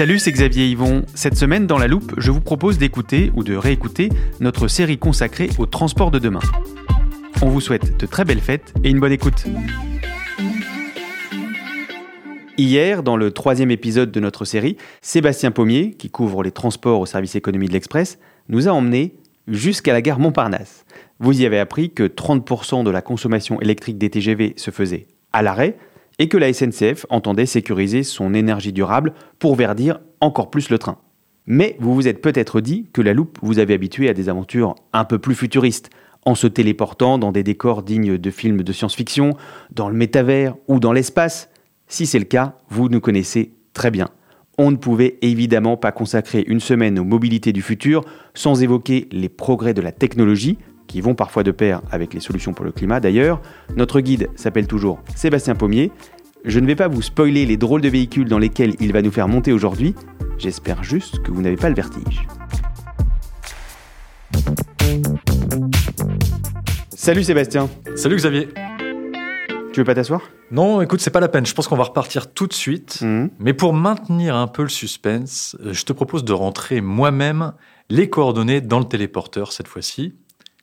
Salut, c'est Xavier Yvon. Cette semaine, dans la loupe, je vous propose d'écouter ou de réécouter notre série consacrée au transport de demain. On vous souhaite de très belles fêtes et une bonne écoute. Hier, dans le troisième épisode de notre série, Sébastien Pommier, qui couvre les transports au service économie de l'Express, nous a emmenés jusqu'à la gare Montparnasse. Vous y avez appris que 30% de la consommation électrique des TGV se faisait à l'arrêt et que la SNCF entendait sécuriser son énergie durable pour verdir encore plus le train. Mais vous vous êtes peut-être dit que la loupe vous avait habitué à des aventures un peu plus futuristes, en se téléportant dans des décors dignes de films de science-fiction, dans le métavers ou dans l'espace. Si c'est le cas, vous nous connaissez très bien. On ne pouvait évidemment pas consacrer une semaine aux mobilités du futur sans évoquer les progrès de la technologie, qui vont parfois de pair avec les solutions pour le climat d'ailleurs. Notre guide s'appelle toujours Sébastien Pommier. Je ne vais pas vous spoiler les drôles de véhicules dans lesquels il va nous faire monter aujourd'hui. J'espère juste que vous n'avez pas le vertige. Salut Sébastien, Salut Xavier. tu veux pas t'asseoir? Non, écoute, c'est pas la peine. Je pense qu'on va repartir tout de suite. Mhm. Mais pour maintenir un peu le suspense, euh, je te propose de rentrer moi-même les coordonnées dans le téléporteur cette fois-ci.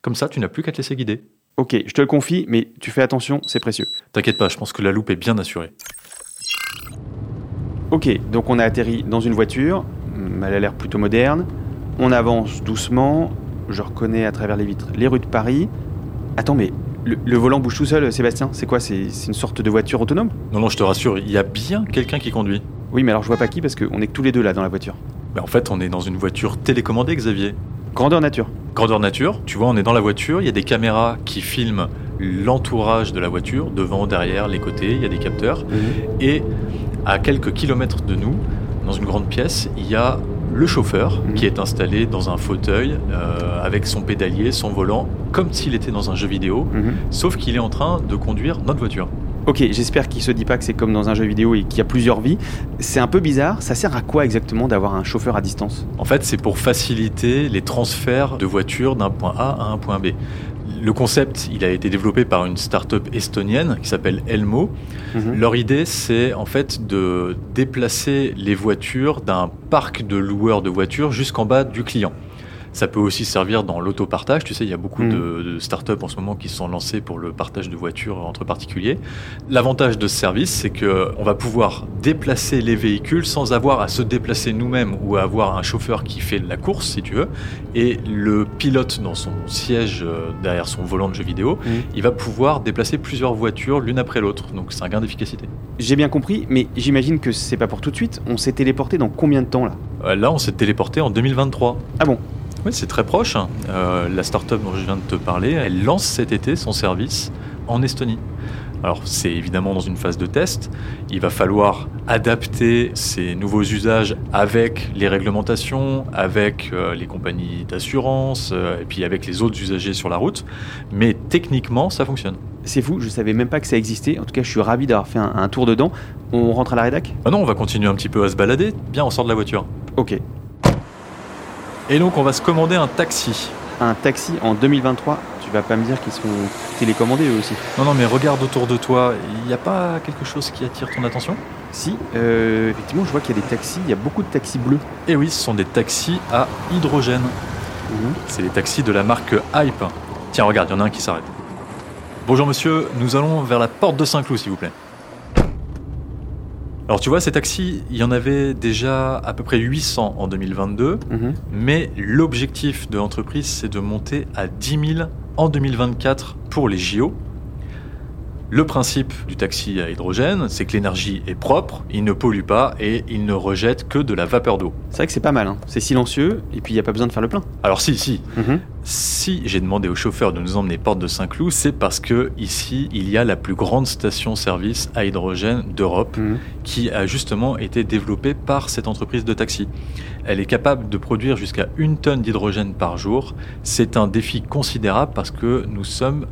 Comme ça, tu n'as plus qu'à te laisser guider. Ok, je te le confie, mais tu fais attention, c'est précieux. T'inquiète pas, je pense que la loupe est bien assurée. Ok, donc on a atterri dans une voiture, Hum, elle a l'air plutôt moderne. On avance doucement, je reconnais à travers les vitres les rues de Paris. Attends, mais le, le volant bouge tout seul, Sébastien C'est quoi C'est une sorte de voiture autonome? Non, non, je te rassure, il y a bien quelqu'un qui conduit. Oui, mais alors je vois pas qui parce qu'on est que tous les deux là dans la voiture. Mais en fait, on est dans une voiture télécommandée, Xavier. Grandeur nature. Grandeur nature, tu vois, on est dans la voiture, il y a des caméras qui filment l'entourage de la voiture, devant, derrière, les côtés, il y a des capteurs. Et à quelques kilomètres de nous, dans une grande pièce, il y a le chauffeur Mhm. qui est installé dans un fauteuil euh, avec son pédalier, son volant, comme s'il était dans un jeu vidéo, Mhm. sauf qu'il est en train de conduire notre voiture. Ok, j'espère qu'il se dit pas que c'est comme dans un jeu vidéo et qu'il y a plusieurs vies. C'est un peu bizarre, ça sert à quoi exactement d'avoir un chauffeur à distance? En fait, c'est pour faciliter les transferts de voitures d'un point A à un point B. Le concept, il a été développé par une start-up estonienne qui s'appelle Elmo. Mhm. Leur idée, c'est en fait de déplacer les voitures d'un parc de loueurs de voitures jusqu'en bas du client. Ça peut aussi servir dans l'autopartage. Tu sais, il y a beaucoup Mhm. de, de startups en ce moment qui se sont lancées pour le partage de voitures entre particuliers. L'avantage de ce service, c'est que on va pouvoir déplacer les véhicules sans avoir à se déplacer nous-mêmes ou à avoir un chauffeur qui fait la course, si tu veux. Et le pilote, dans son siège euh, derrière son volant de jeu vidéo, Mhm. il va pouvoir déplacer plusieurs voitures l'une après l'autre. Donc c'est un gain d'efficacité. J'ai bien compris, mais j'imagine que c'est pas pour tout de suite. On s'est téléporté dans combien de temps là? Euh, Là, on s'est téléporté en 2023. Ah bon? Oui, c'est très proche. hein. Euh, la start-up dont je viens de te parler, elle lance cet été son service en Estonie. Alors, c'est évidemment dans une phase de test. Il va falloir adapter ces nouveaux usages avec les réglementations, avec euh, les compagnies d'assurance, euh, et puis avec les autres usagers sur la route. Mais techniquement, ça fonctionne. C'est fou, je savais même pas que ça existait. En tout cas, je suis ravi d'avoir fait un, un tour dedans. On rentre à la rédac? Ah non, on va continuer un petit peu à se balader. Bien, on sort de la voiture. Ok. Et donc, on va se commander un taxi. un taxi en 2023. Tu vas pas me dire qu'ils sont télécommandés eux aussi. Non, non, mais regarde autour de toi. Il n'y a pas quelque chose qui attire ton attention? Si, euh, effectivement, je vois qu'il y a des taxis, il y a beaucoup de taxis bleus. Eh oui, ce sont des taxis à hydrogène. Mhm. C'est les taxis de la marque Hype. Tiens, regarde, il y en a un qui s'arrête. Bonjour monsieur, nous allons vers la porte de Saint-Cloud, s'il vous plaît. Alors tu vois, ces taxis, il y en avait déjà à peu près 800 en 2022, Mhm. mais l'objectif de l'entreprise, c'est de monter à 10 000 en 2024 pour les JO. Le principe du taxi à hydrogène, c'est que l'énergie est propre, il ne pollue pas et il ne rejette que de la vapeur d'eau. C'est vrai que c'est pas mal, hein. c'est silencieux et puis il n'y a pas besoin de faire le plein. Alors si, si, Mhm. Si j'ai demandé au chauffeur de nous emmener porte de Saint-Cloud, c'est parce que ici il y a la plus grande station-service à hydrogène d'Europe Mhm. qui a justement été développée par cette entreprise de taxi. Elle est capable de produire jusqu'à une tonne d'hydrogène par jour. C'est un défi considérable parce que nous sommes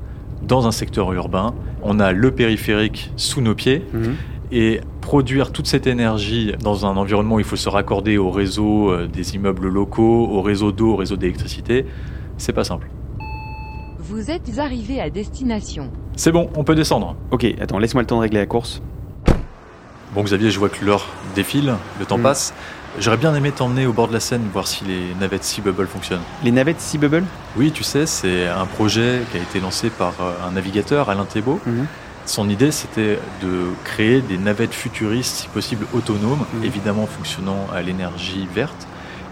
dans un secteur urbain. On a le périphérique sous nos pieds Mhm. et produire toute cette énergie dans un environnement où il faut se raccorder au réseau euh, des immeubles locaux, au réseau d'eau, au réseau d'électricité, c'est pas simple. Vous êtes arrivé à destination. C'est bon, on peut descendre. Ok, attends, laisse-moi le temps de régler la course. Bon Xavier, je vois que l'heure défile, le temps Mm. passe. J'aurais bien aimé t'emmener au bord de la Seine voir si les navettes Sea Bubble fonctionnent. Les navettes Sea Bubble? Oui, tu sais, c'est un projet qui a été lancé par euh, un navigateur, Alain Thébault. Mhm. Son idée, c'était de créer des navettes futuristes, si possible autonomes, Mhm. évidemment fonctionnant à l'énergie verte,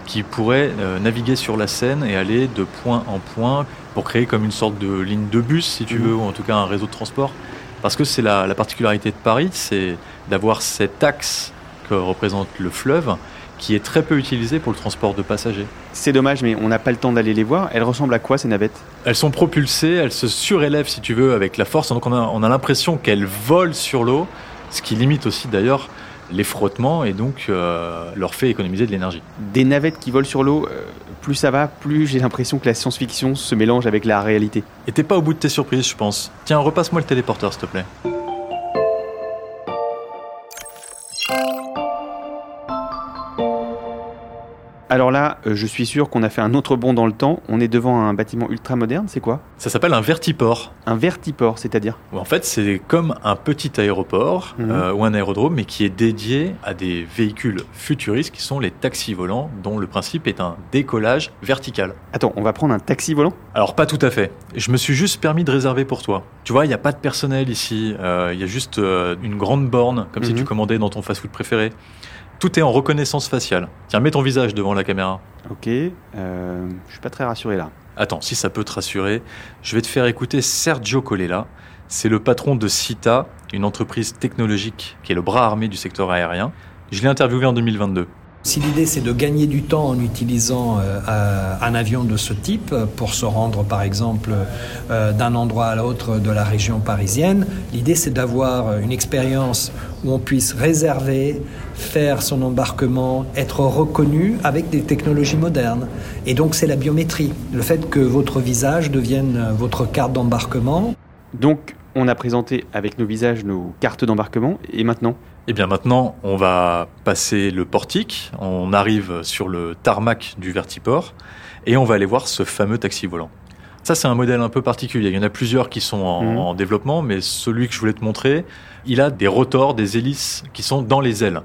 qui pourraient euh, naviguer sur la Seine et aller de point en point pour créer comme une sorte de ligne de bus, si tu Mhm. veux, ou en tout cas un réseau de transport. Parce que c'est la, la particularité de Paris, c'est d'avoir cet axe que représente le fleuve, qui est très peu utilisé pour le transport de passagers. C'est dommage, mais on n'a pas le temps d'aller les voir. Elles ressemblent à quoi ces navettes? Elles sont propulsées, elles se surélèvent si tu veux avec la force, donc on a, on a l'impression qu'elles volent sur l'eau, ce qui limite aussi d'ailleurs les frottements et donc euh, leur fait économiser de l'énergie. Des navettes qui volent sur l'eau, euh, plus ça va, plus j'ai l'impression que la science-fiction se mélange avec la réalité. Et t'es pas au bout de tes surprises, je pense. Tiens, repasse-moi le téléporteur, s'il te plaît. Alors là, euh, je suis sûr qu'on a fait un autre bond dans le temps. On est devant un bâtiment ultra moderne, c'est quoi? Ça s'appelle un vertiport. Un vertiport, c'est-à-dire? En fait, c'est comme un petit aéroport Mhm. euh, ou un aérodrome, mais qui est dédié à des véhicules futuristes qui sont les taxis volants, dont le principe est un décollage vertical. Attends, on va prendre un taxi volant? Alors pas tout à fait. Je me suis juste permis de réserver pour toi. Tu vois, il n'y a pas de personnel ici. Euh, Il y a juste euh, une grande borne, comme si Mhm. tu commandais dans ton fast-food préféré. Tout est en reconnaissance faciale. Tiens, mets ton visage devant la caméra. Ok, euh, je suis pas très rassuré là. Attends, si ça peut te rassurer, je vais te faire écouter Sergio Colella. C'est le patron de CITA, une entreprise technologique qui est le bras armé du secteur aérien. Je l'ai interviewé en 2022. Si l'idée c'est de gagner du temps en utilisant euh, euh, un avion de ce type pour se rendre par exemple euh, d'un endroit à l'autre de la région parisienne, l'idée c'est d'avoir une expérience où on puisse réserver, faire son embarquement, être reconnu avec des technologies modernes. Et donc c'est la biométrie, le fait que votre visage devienne votre carte d'embarquement. Donc, on a présenté avec nos visages nos cartes d'embarquement, et maintenant Eh bien maintenant, on va passer le portique, on arrive sur le tarmac du Vertiport et on va aller voir ce fameux taxi volant. Ça, c'est un modèle un peu particulier. Il y en a plusieurs qui sont en, Mhm. en développement, mais celui que je voulais te montrer, il a des rotors, des hélices qui sont dans les ailes.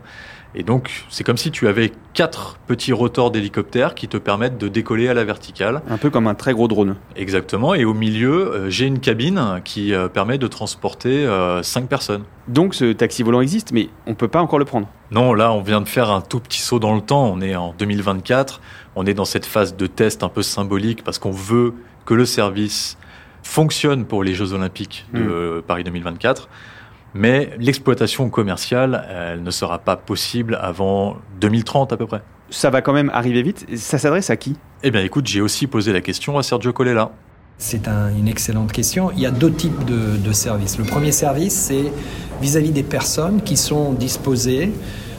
Et donc, c'est comme si tu avais quatre petits rotors d'hélicoptère qui te permettent de décoller à la verticale. Un peu comme un très gros drone. Exactement. Et au milieu, euh, j'ai une cabine qui euh, permet de transporter euh, cinq personnes. Donc, ce taxi volant existe, mais on peut pas encore le prendre. Non, là, on vient de faire un tout petit saut dans le temps. On est en 2024. On est dans cette phase de test un peu symbolique parce qu'on veut que le service fonctionne pour les Jeux Olympiques de euh, Paris 2024. Mais l'exploitation commerciale, elle ne sera pas possible avant 2030 à peu près. Ça va quand même arriver vite. Ça s'adresse à qui? Eh bien, écoute, j'ai aussi posé la question à Sergio Colella. C'est un- une excellente question. Il y a deux types de, de services. Le premier service, c'est vis-à-vis des personnes qui sont disposées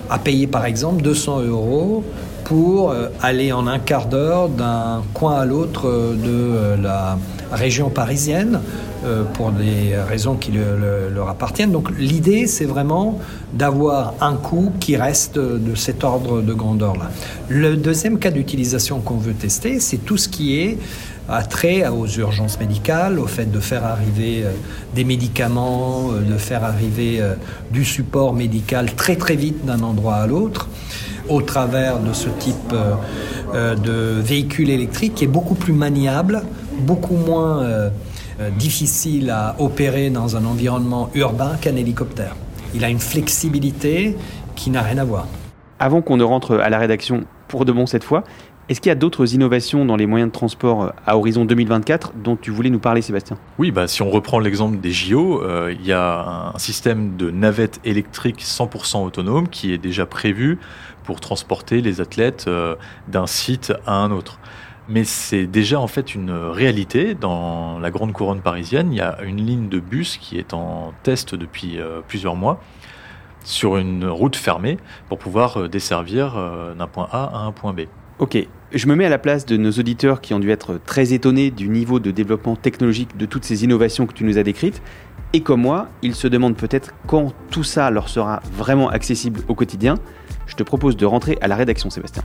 à payer par exemple 200 euros pour euh, aller en un quart d'heure d'un coin à l'autre de euh, la région parisienne euh, pour des raisons qui le- le- leur appartiennent. Donc l'idée, c'est vraiment d'avoir un coût qui reste de cet ordre de grandeur-là. Le deuxième cas d'utilisation qu'on veut tester, c'est tout ce qui est a trait aux urgences médicales, au fait de faire arriver euh, des médicaments, euh, de faire arriver du support médical très très vite d'un endroit à l'autre, au travers de ce type de véhicule électrique qui est beaucoup plus maniable, beaucoup moins difficile à opérer dans un environnement urbain qu'un hélicoptère. Il a une flexibilité qui n'a rien à voir. Avant qu'on ne rentre à la rédaction pour de bon cette fois, est-ce qu'il y a d'autres innovations dans les moyens de transport euh, à horizon 2024 dont tu voulais nous parler, Sébastien? Oui, bah, si on reprend l'exemple des JO, euh, il y a un système de navette électrique 100% autonome qui est déjà prévu pour transporter les athlètes euh, d'un site à un autre. Mais c'est déjà en fait une réalité dans la grande couronne parisienne. Il y a une ligne de bus qui est en test depuis plusieurs mois sur une route fermée pour pouvoir desservir d'un point A à un point B. Ok, je me mets à la place de nos auditeurs qui ont dû être très étonnés du niveau de développement technologique de toutes ces innovations que tu nous as décrites. Et comme moi, ils se demandent peut-être quand tout ça leur sera vraiment accessible au quotidien. Je te propose de rentrer à la rédaction, Sébastien.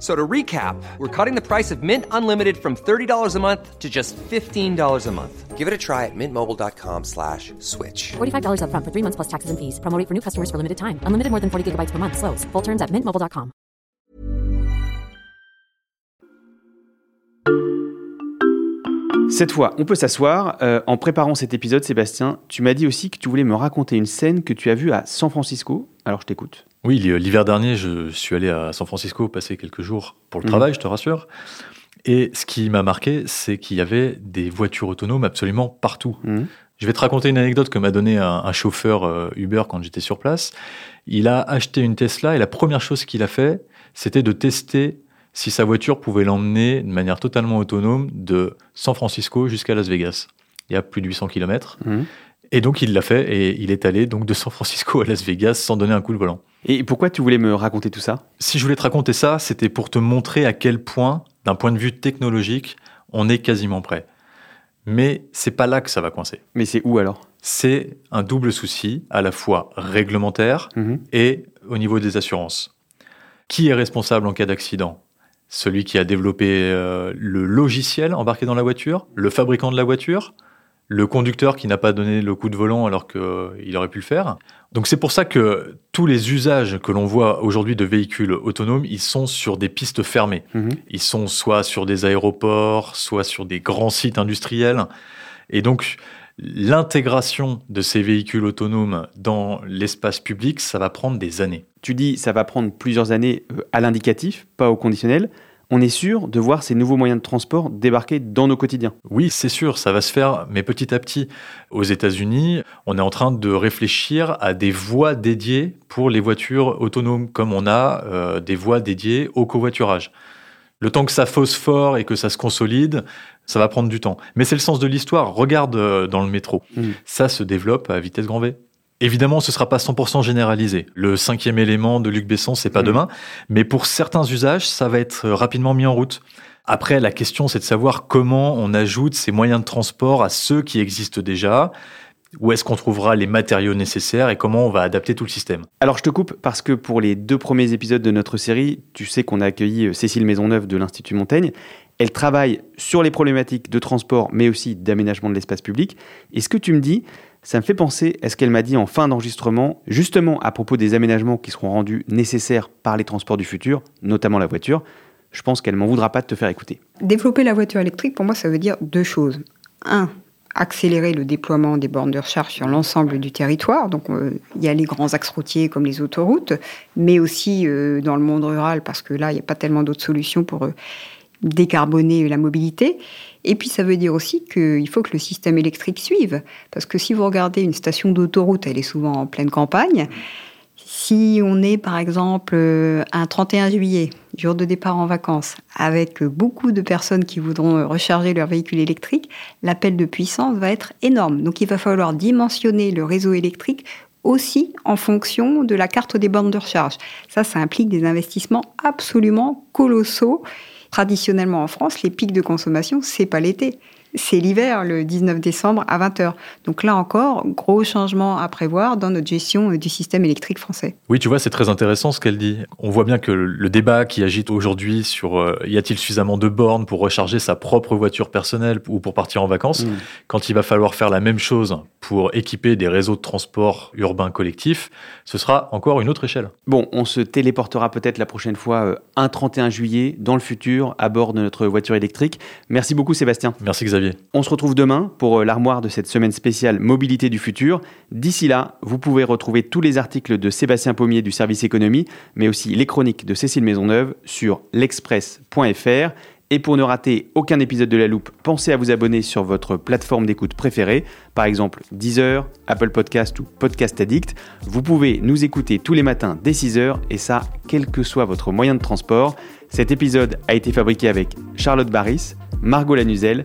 So to recap, we're cutting the price of Mint Unlimited from $30 a month to just $15 a month. Give it a try at mintmobile.com slash switch. $45 upfront for three months plus taxes and fees. Promote for new customers for limited time. Unlimited more than 40 gigabytes per month. Slows. Full terms at mintmobile.com. Cette fois, on peut s'asseoir. Euh, en préparant cet épisode, Sébastien, tu m'as dit aussi que tu voulais me raconter une scène que tu as vue à San Francisco. Alors je t'écoute. Oui, l'hiver dernier, je suis allé à San Francisco passer quelques jours pour le travail, je te rassure. Et ce qui m'a marqué, c'est qu'il y avait des voitures autonomes absolument partout. Mhm. Je vais te raconter une anecdote que m'a donné un, un chauffeur euh, Uber quand j'étais sur place. Il a acheté une Tesla et la première chose qu'il a fait, c'était de tester si sa voiture pouvait l'emmener de manière totalement autonome de San Francisco jusqu'à Las Vegas. Il y a plus de 800 km. Et donc il l'a fait et il est allé donc de San Francisco à Las Vegas sans donner un coup de volant. Et pourquoi tu voulais me raconter tout ça? Si je voulais te raconter ça, c'était pour te montrer à quel point, d'un point de vue technologique, on est quasiment prêt. Mais c'est pas là que ça va coincer. Mais c'est où alors? C'est un double souci, à la fois réglementaire Mhm. et au niveau des assurances. Qui est responsable en cas d'accident? Celui qui a développé euh, le logiciel embarqué dans la voiture, le fabricant de la voiture, le conducteur qui n'a pas donné le coup de volant alors qu'il aurait pu le faire. Donc c'est pour ça que tous les usages que l'on voit aujourd'hui de véhicules autonomes, ils sont sur des pistes fermées. Mhm. Ils sont soit sur des aéroports, soit sur des grands sites industriels. Et donc, l'intégration de ces véhicules autonomes dans l'espace public, ça va prendre des années. Tu dis ça va prendre plusieurs années euh, à l'indicatif, pas au conditionnel. On est sûr de voir ces nouveaux moyens de transport débarquer dans nos quotidiens. Oui, c'est sûr, ça va se faire, mais petit à petit. Aux États-Unis, on est en train de réfléchir à des voies dédiées pour les voitures autonomes, comme on a euh, des voies dédiées au covoiturage. Le temps que ça phosphore et que ça se consolide, ça va prendre du temps. Mais c'est le sens de l'histoire. Regarde euh, dans le métro. Mhm. Ça se développe à vitesse grand V. Évidemment, ce sera pas 100% généralisé. Le cinquième élément de Luc Besson, c'est pas Mhm. demain. Mais pour certains usages, ça va être rapidement mis en route. Après, la question, c'est de savoir comment on ajoute ces moyens de transport à ceux qui existent déjà. Où est-ce qu'on trouvera les matériaux nécessaires et comment on va adapter tout le système? Alors je te coupe parce que pour les deux premiers épisodes de notre série, tu sais qu'on a accueilli euh, Cécile Maisonneuve de l'Institut Montaigne. Elle travaille sur les problématiques de transport mais aussi d'aménagement de l'espace public. Et ce que tu me dis, ça me fait penser à ce qu'elle m'a dit en fin d'enregistrement, justement à propos des aménagements qui seront rendus nécessaires par les transports du futur, notamment la voiture. Je pense qu'elle m'en voudra pas de te faire écouter. Développer la voiture électrique, pour moi, ça veut dire deux choses. Un, accélérer le déploiement des bornes de recharge sur l'ensemble du territoire. Donc, euh, il y a les grands axes routiers comme les autoroutes, mais aussi euh, dans le monde rural, parce que là, il n'y a pas tellement d'autres solutions pour euh, décarboner la mobilité. Et puis, ça veut dire aussi qu'il faut que le système électrique suive. Parce que si vous regardez une station d'autoroute, elle est souvent en pleine campagne. Si on est, par exemple, euh, un 31 juillet, jour de départ en vacances, avec beaucoup de personnes qui voudront euh, recharger leur véhicule électrique, l'appel de puissance va être énorme. Donc, il va falloir dimensionner le réseau électrique aussi en fonction de la carte des bornes de recharge. Ça, ça implique des investissements absolument colossaux. Traditionnellement en France, les pics de consommation, c'est pas l'été c'est l'hiver, le 19 décembre à 20h. Donc là encore, gros changement à prévoir dans notre gestion euh, du système électrique français. Oui, tu vois, c'est très intéressant ce qu'elle dit. On voit bien que le débat qui agite aujourd'hui sur euh, y a-t-il suffisamment de bornes pour recharger sa propre voiture personnelle ou pour partir en vacances, mm. quand il va falloir faire la même chose pour équiper des réseaux de transport urbains collectifs, ce sera encore une autre échelle. Bon, on se téléportera peut-être la prochaine fois euh, un 31 juillet dans le futur à bord de notre voiture électrique. Merci beaucoup Sébastien. Merci Xavier. On se retrouve demain pour euh, l'armoire de cette semaine spéciale Mobilité du futur. D'ici là, vous pouvez retrouver tous les articles de Sébastien Pommier du service économie, mais aussi les chroniques de Cécile Maisonneuve sur l'express.fr. Et pour ne rater aucun épisode de La Loupe, pensez à vous abonner sur votre plateforme d'écoute préférée, par exemple Deezer, Apple Podcast ou Podcast Addict. Vous pouvez nous écouter tous les matins dès 6h et ça, quel que soit votre moyen de transport. Cet épisode a été fabriqué avec Charlotte Barris, Margot Lanuzel,